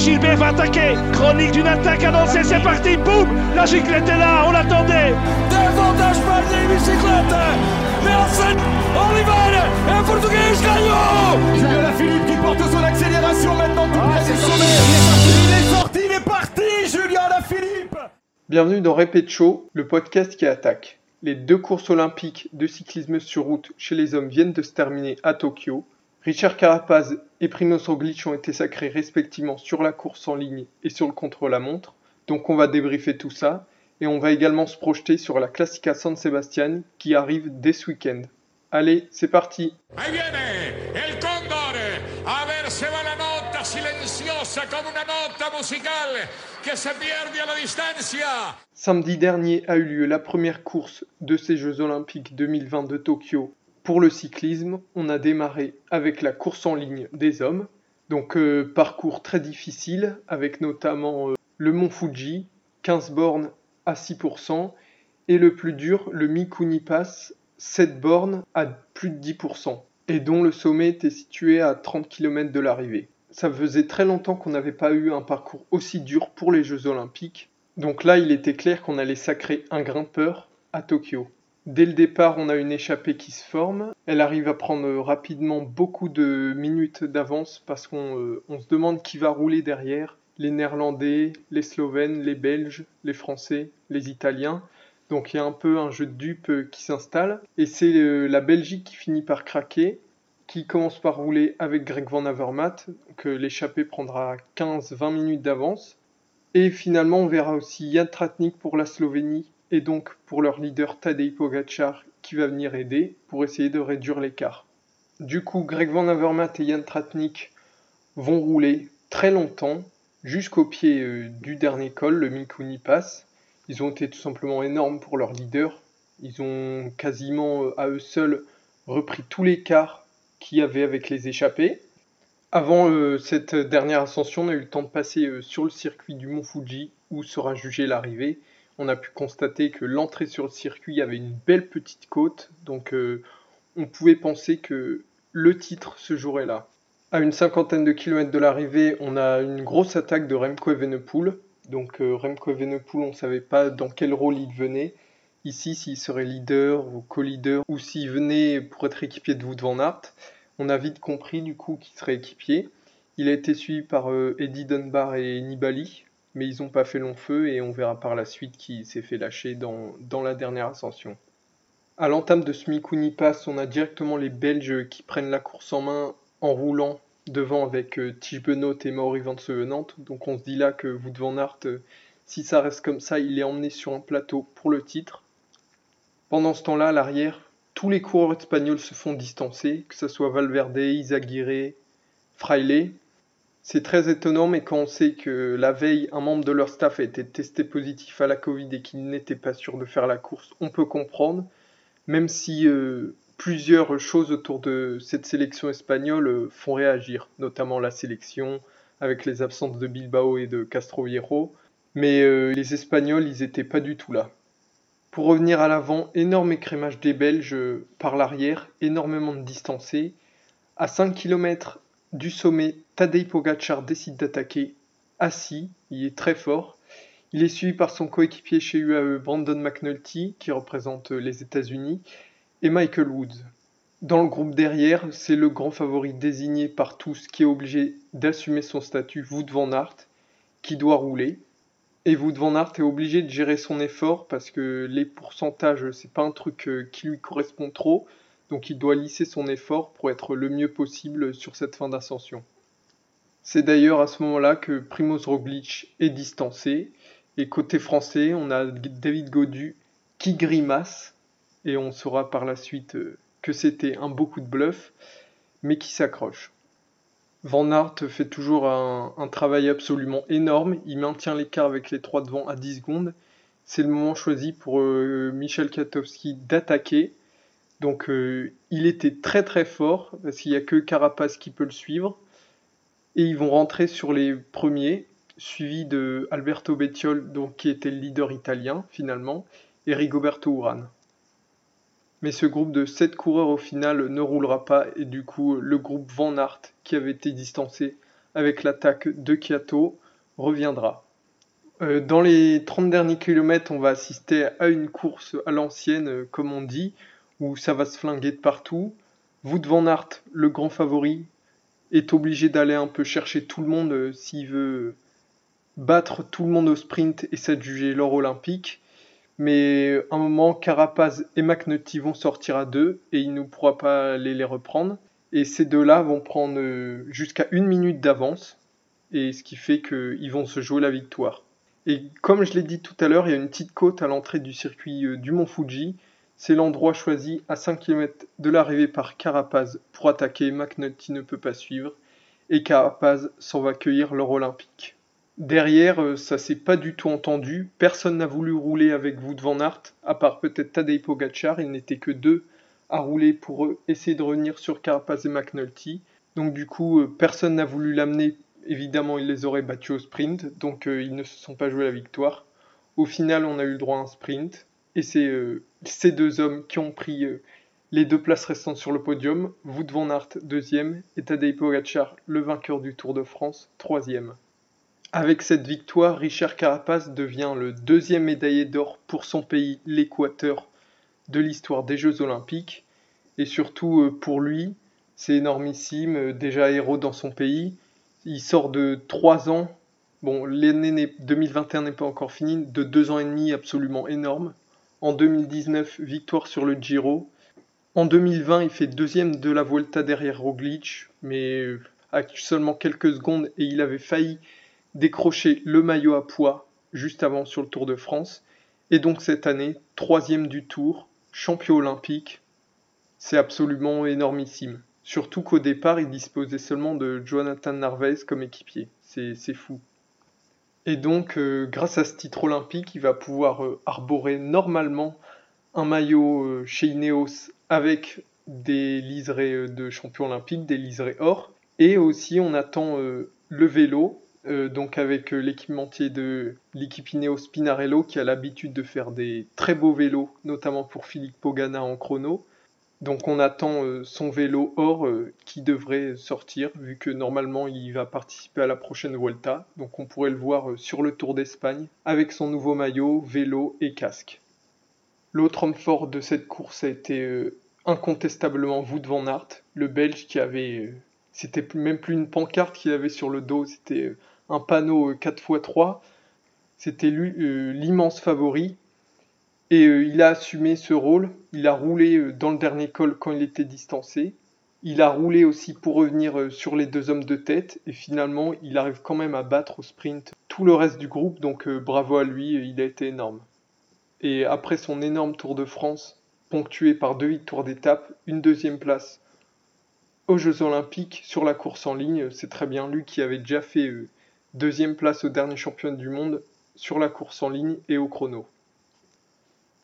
Gilbert va attaquer. Chronique d'une attaque annoncée, c'est parti. Boum La giclette est là, on l'attendait. Davantage pas de bicyclette. Mais enfin, Oliver et Portugais gagnant. Julien Philippe qui porte son accélération maintenant tout près du sommet. Il est sorti, il est sorti, il est parti, Julien Philippe. Bienvenue dans Répète Show, le podcast qui attaque. Les deux courses olympiques de cyclisme sur route chez les hommes viennent de se terminer à Tokyo. Richard Carapaz et Primoz Roglic ont été sacrés respectivement sur la course en ligne et sur le contre-la-montre. Donc on va débriefer tout ça et on va également se projeter sur la Classica San Sebastian qui arrive dès ce week-end. Allez, c'est parti Ahí viene el cóndor. A ver, se va la nota silenciosa como una nota musical que se pierde a la distancia. Samedi dernier a eu lieu la première course de ces Jeux Olympiques 2020 de Tokyo. Pour le cyclisme, on a démarré avec la course en ligne des hommes. Donc euh, parcours très difficile avec notamment euh, le mont Fuji, 15 bornes à 6%, et le plus dur, le Mikuni Pass, 7 bornes à plus de 10%, et dont le sommet était situé à 30 km de l'arrivée. Ça faisait très longtemps qu'on n'avait pas eu un parcours aussi dur pour les Jeux Olympiques, donc là il était clair qu'on allait sacrer un grimpeur à Tokyo. Dès le départ, on a une échappée qui se forme. Elle arrive à prendre rapidement beaucoup de minutes d'avance parce qu'on euh, se demande qui va rouler derrière. Les Néerlandais, les Slovènes, les Belges, les Français, les Italiens. Donc il y a un peu un jeu de dupes euh, qui s'installe. Et c'est euh, la Belgique qui finit par craquer, qui commence par rouler avec Greg Van Avermaet. Donc l'échappée prendra 15-20 minutes d'avance. Et finalement, on verra aussi Jan Tratnik pour la Slovénie et donc pour leur leader Tadej Pogacar qui va venir aider pour essayer de réduire l'écart. Du coup, Greg Van Avermaet et Jan Tratnik vont rouler très longtemps jusqu'au pied euh, du dernier col, le Mikuni Pass. Ils ont été tout simplement énormes pour leur leader. Ils ont quasiment euh, à eux seuls repris tous les quarts qu'il y avait avec les échappés. Avant euh, cette dernière ascension, on a eu le temps de passer sur le circuit du Mont Fuji où sera jugée l'arrivée. On a pu constater que l'entrée sur le circuit avait une belle petite côte, donc euh, on pouvait penser que le titre se jouerait là. À une cinquantaine de kilomètres de l'arrivée, on a une grosse attaque de Remco Evenepoel. Donc euh, Remco Evenepoel, on ne savait pas dans quel rôle il venait. Ici, s'il serait leader ou co-leader, ou s'il venait pour être équipier de Wout van Aert. On a vite compris du coup qu'il serait équipier. Il a été suivi par euh, Eddie Dunbar et Nibali, mais ils n'ont pas fait long feu et on verra par la suite qui s'est fait lâcher dans, dans la dernière ascension. À l'entame de ce Mikuni Pass, on a directement les Belges qui prennent la course en main en roulant devant avec euh, Tige Benoît et Maury Van Sevenant. Donc on se dit là que Wout van Aert, euh, si ça reste comme ça, il est emmené sur un plateau pour le titre. Pendant ce temps-là, à l'arrière, tous les coureurs espagnols se font distancer, que ce soit Valverde, Izaguirre, Fraile. C'est très étonnant, mais quand on sait que la veille, un membre de leur staff a été testé positif à la Covid et qu'il n'était pas sûr de faire la course, on peut comprendre, même si euh, plusieurs choses autour de cette sélection espagnole euh, font réagir, notamment la sélection avec les absences de Bilbao et de Castroviejo. Mais euh, les Espagnols, ils n'étaient pas du tout là. Pour revenir à l'avant, énorme écrémage des Belges par l'arrière, énormément de distancés. À 5 km du sommet, Tadej Pogacar décide d'attaquer assis, il est très fort. Il est suivi par son coéquipier chez UAE, Brandon McNulty, qui représente les États-Unis, et Michael Woods. Dans le groupe derrière, c'est le grand favori désigné par tous qui est obligé d'assumer son statut, Wout van Aert, qui doit rouler. Et Wout van Aert est obligé de gérer son effort parce que les pourcentages, c'est pas un truc euh, qui lui correspond trop. Donc il doit lisser son effort pour être le mieux possible sur cette fin d'ascension. C'est d'ailleurs à ce moment-là que Primoz Roglic est distancé. Et côté français, on a David Godu qui grimace. Et on saura par la suite euh, que c'était un beau coup de bluff, mais qui s'accroche. Van Aert fait toujours un, travail absolument énorme. Il maintient l'écart avec les trois devant à 10 secondes. C'est le moment choisi pour euh, Michel Katowski d'attaquer. Donc euh, il était très très fort parce qu'il n'y a que Carapace qui peut le suivre. Et ils vont rentrer sur les premiers, suivi de Alberto Bettiol, donc, qui était le leader italien finalement, et Rigoberto Urán. Mais ce groupe de 7 coureurs au final ne roulera pas et du coup le groupe Van Aert qui avait été distancé avec l'attaque de Kiato reviendra. Euh, dans les 30 derniers kilomètres, on va assister à une course à l'ancienne, euh, comme on dit, où ça va se flinguer de partout. Wout van Aert, le grand favori, est obligé d'aller un peu chercher tout le monde euh, s'il veut battre tout le monde au sprint et s'adjuger l'or olympique. Mais à un moment, Carapaz et McNulty vont sortir à deux et il ne pourra pas aller les reprendre. Et ces deux-là vont prendre jusqu'à une minute d'avance, et ce qui fait qu'ils vont se jouer la victoire. Et comme je l'ai dit tout à l'heure, il y a une petite côte à l'entrée du circuit euh, du mont Fuji. C'est l'endroit choisi à 5 km de l'arrivée par Carapaz pour attaquer. McNulty ne peut pas suivre. Et Carapaz s'en va cueillir l'or olympique. Derrière, euh, ça s'est pas du tout entendu. Personne n'a voulu rouler avec Wout van Aert, à part peut-être Tadej Pogacar. Il n'était que deux à rouler pour essayer de revenir sur Carapaz et McNulty. Donc du coup, euh, personne n'a voulu l'amener évidemment, ils les auraient battus au sprint, donc euh, ils ne se sont pas joués la victoire. Au final, on a eu le droit à un sprint, et c'est ces deux hommes qui ont pris euh, les deux places restantes sur le podium. Wout van Aert, deuxième, et Tadej Pogacar, le vainqueur du Tour de France, troisième. Avec cette victoire, Richard Carapace devient le deuxième médaillé d'or pour son pays, l'Équateur, de l'histoire des Jeux Olympiques. Et surtout pour lui, c'est énormissime, déjà héros dans son pays, il sort de 3 ans. Bon, l'année 2021 n'est pas encore finie, de 2 ans et demi absolument énorme. En 2019, victoire sur le Giro. En 2020, il fait deuxième de la Volta derrière Roglic, mais à seulement quelques secondes et il avait failli décrocher le maillot à poids juste avant sur le Tour de France. Et donc cette année, troisième du Tour, champion olympique, c'est absolument énormissime. Surtout qu'au départ, il disposait seulement de Jonathan Narvaez comme équipier. C'est fou. Et donc, euh, grâce à ce titre olympique, il va pouvoir euh, arborer normalement un maillot euh, chez Ineos avec des liserés de champion olympique, des liserés or. Et aussi, on attend le vélo, donc avec l'équipementier de l'équipe Ineos Pinarello qui a l'habitude de faire des très beaux vélos, notamment pour Philippe Pogana en chrono. Donc on attend euh, son vélo or euh, qui devrait sortir vu que normalement il va participer à la prochaine Vuelta. Donc on pourrait le voir euh, sur le Tour d'Espagne avec son nouveau maillot, vélo et casque. L'autre homme fort de cette course a été incontestablement Wout van Aert, le Belge qui avait c'était même plus une pancarte qu'il avait sur le dos, c'était un panneau 4x3. C'était l'immense favori et euh, il a assumé ce rôle. Il a roulé euh, dans le dernier col quand il était distancé. Il a roulé aussi pour revenir euh, sur les deux hommes de tête. Et finalement, il arrive quand même à battre au sprint tout le reste du groupe. Donc bravo à lui, il a été énorme. Et après son énorme Tour de France, ponctué par deux victoires d'étape, une deuxième place aux Jeux Olympiques sur la course en ligne, c'est très bien. Lui qui avait déjà fait deuxième place au dernier championnat du monde sur la course en ligne et au chrono.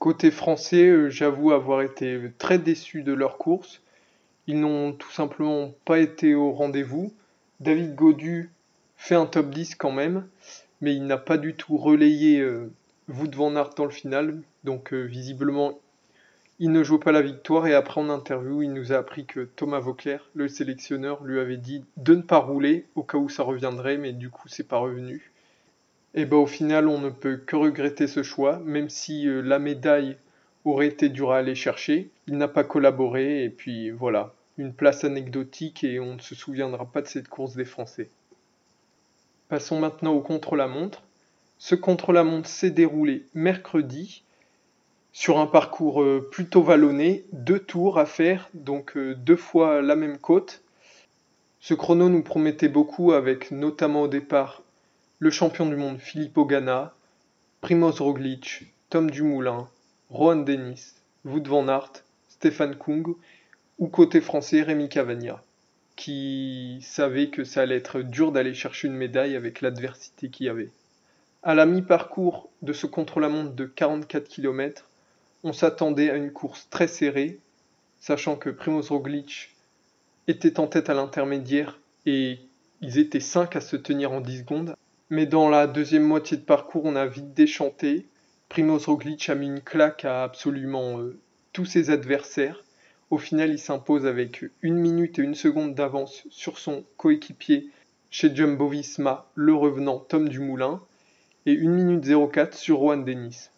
Côté français, euh, j'avoue avoir été très déçu de leur course. Ils n'ont tout simplement pas été au rendez-vous. David Godu fait un top 10 quand même, mais il n'a pas du tout relayé euh, Wout van Aert dans le final. Donc euh, visiblement, il ne joue pas la victoire. Et après en interview, il nous a appris que Thomas Vauclair, le sélectionneur, lui avait dit de ne pas rouler au cas où ça reviendrait, mais du coup c'est pas revenu. Et ben au final, on ne peut que regretter ce choix, même si euh, la médaille aurait été dure à aller chercher. Il n'a pas collaboré, et puis voilà, une place anecdotique et on ne se souviendra pas de cette course des Français. Passons maintenant au contre-la-montre. Ce contre-la-montre s'est déroulé mercredi sur un parcours euh, plutôt vallonné, deux tours à faire, donc euh, deux fois la même côte. Ce chrono nous promettait beaucoup avec notamment au départ le champion du monde Filippo Ganna, Primoz Roglic, Tom Dumoulin, Rohan Dennis, Wout van Aert, Stéphane Kung ou côté français Rémi Cavagna, qui savait que ça allait être dur d'aller chercher une médaille avec l'adversité qu'il y avait. À la mi-parcours de ce contre-la-montre de 44 km, on s'attendait à une course très serrée, sachant que Primoz Roglic était en tête à l'intermédiaire et ils étaient 5 à se tenir en 10 secondes, mais dans la deuxième moitié de parcours, on a vite déchanté. Primoz Roglic a mis une claque à absolument euh, tous ses adversaires. Au final, il s'impose avec une minute et une seconde d'avance sur son coéquipier chez Jumbo Visma le revenant Tom Dumoulin et 1 minute 04 sur Juan Denis.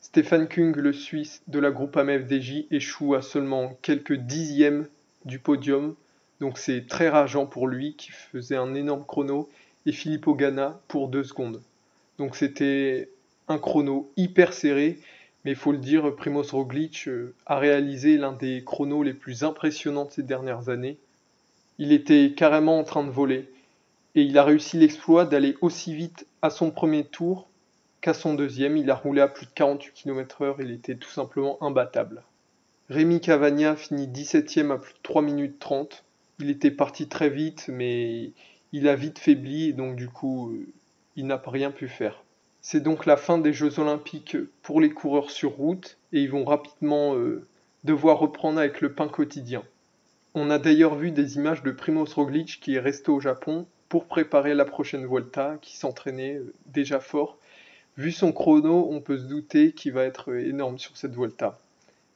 Stéphane Kung, le Suisse de la groupe AMFDJ, échoue à seulement quelques dixièmes du podium, donc c'est très rageant pour lui qui faisait un énorme chrono, et Filippo Ganna pour 2 secondes. Donc c'était un chrono hyper serré, mais il faut le dire, Primoz Roglic euh, a réalisé l'un des chronos les plus impressionnants de ces dernières années. Il était carrément en train de voler, et il a réussi l'exploit d'aller aussi vite à son premier tour qu'à son deuxième. Il a roulé à plus de 48 km/h, il était tout simplement imbattable. Rémi Cavagna finit 17ème à plus de 3 minutes 30. Il était parti très vite, mais il a vite faibli et donc du coup, euh, il n'a rien pu faire. C'est donc la fin des Jeux Olympiques pour les coureurs sur route et ils vont rapidement euh, devoir reprendre avec le pain quotidien. On a d'ailleurs vu des images de Primoz Roglic qui est resté au Japon pour préparer la prochaine Volta, qui s'entraînait euh, déjà fort. Vu son chrono, on peut se douter qu'il va être énorme sur cette Volta.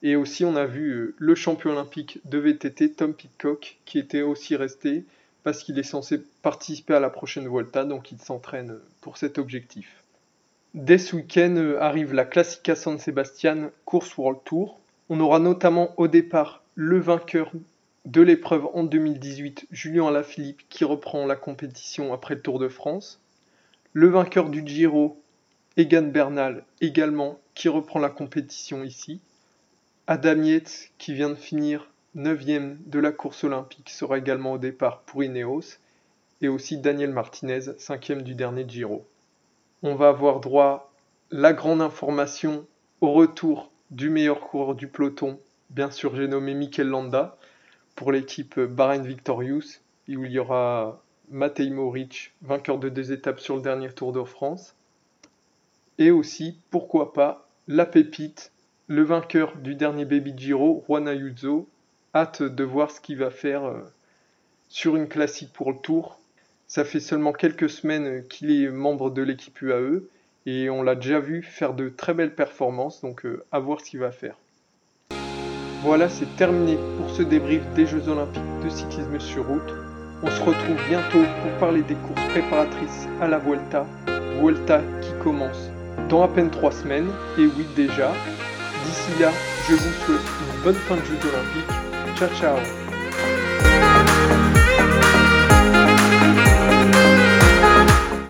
Et aussi, on a vu le champion olympique de VTT, Tom Pitcock, qui était aussi resté parce qu'il est censé participer à la prochaine Volta, donc il s'entraîne pour cet objectif. Dès ce week-end euh, arrive la Classica San Sebastian Course World Tour. On aura notamment au départ le vainqueur de l'épreuve en 2018, Julien Alaphilippe, qui reprend la compétition après le Tour de France. Le vainqueur du Giro, Egan Bernal, également, qui reprend la compétition ici. Adam Yates, qui vient de finir 9 de la course olympique, sera également au départ pour Ineos. Et aussi Daniel Martinez, 5 du dernier Giro on va avoir droit la grande information au retour du meilleur coureur du peloton. Bien sûr, j'ai nommé Mikel Landa pour l'équipe Bahrain Victorious, où il y aura Matej Moric, vainqueur de deux étapes sur le dernier Tour de France. Et aussi, pourquoi pas, la pépite, le vainqueur du dernier Baby Giro, Juan Ayuso. Hâte de voir ce qu'il va faire euh, sur une classique pour le Tour ça fait seulement quelques semaines qu'il est membre de l'équipe UAE et on l'a déjà vu faire de très belles performances, donc euh, à voir ce qu'il va faire. Voilà, c'est terminé pour ce débrief des Jeux Olympiques de cyclisme sur route. On se retrouve bientôt pour parler des courses préparatrices à la Vuelta. Vuelta qui commence dans à peine 3 semaines, et oui déjà. D'ici là, je vous souhaite une bonne fin de Jeux Olympiques. Tchau, tchau.